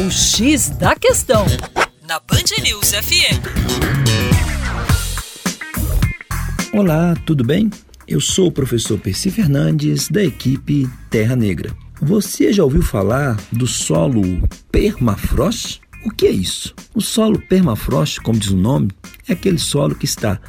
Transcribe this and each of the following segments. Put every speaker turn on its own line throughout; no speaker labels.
O X da Questão, na Band News FM.
Olá, tudo bem? Eu sou o professor Percy Fernandes, da equipe Terra Negra. Você já ouviu falar do solo permafrost? O que é isso? O solo permafrost, como diz o nome, é aquele solo que está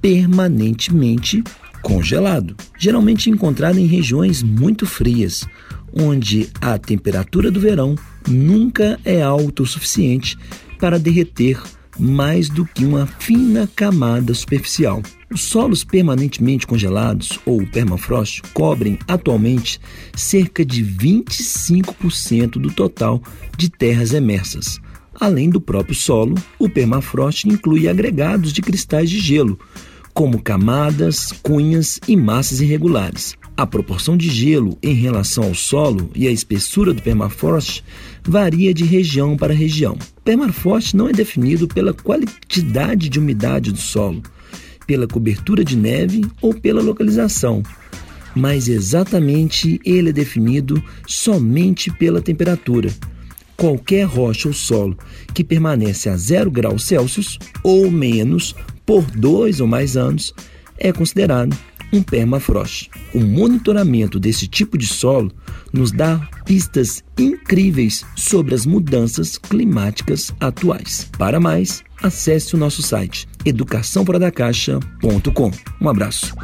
permanentemente congelado, geralmente encontrado em regiões muito frias, onde a temperatura do verão nunca é alta o suficiente para derreter mais do que uma fina camada superficial. Os solos permanentemente congelados, ou permafrost, cobrem atualmente cerca de 25% do total de terras emersas. Além do próprio solo, o permafrost inclui agregados de cristais de gelo, como camadas, cunhas e massas irregulares. A proporção de gelo em relação ao solo e a espessura do permafrost varia de região para região. Permafrost não é definido pela quantidade de umidade do solo, pela cobertura de neve ou pela localização, mas exatamente ele é definido somente pela temperatura. Qualquer rocha ou solo que permanece a 0 graus Celsius ou menos por dois ou mais anos é considerado um permafrost. O monitoramento desse tipo de solo nos dá pistas incríveis sobre as mudanças climáticas atuais. Para mais, acesse o nosso site educaçãoforadacaixa.com. Um abraço.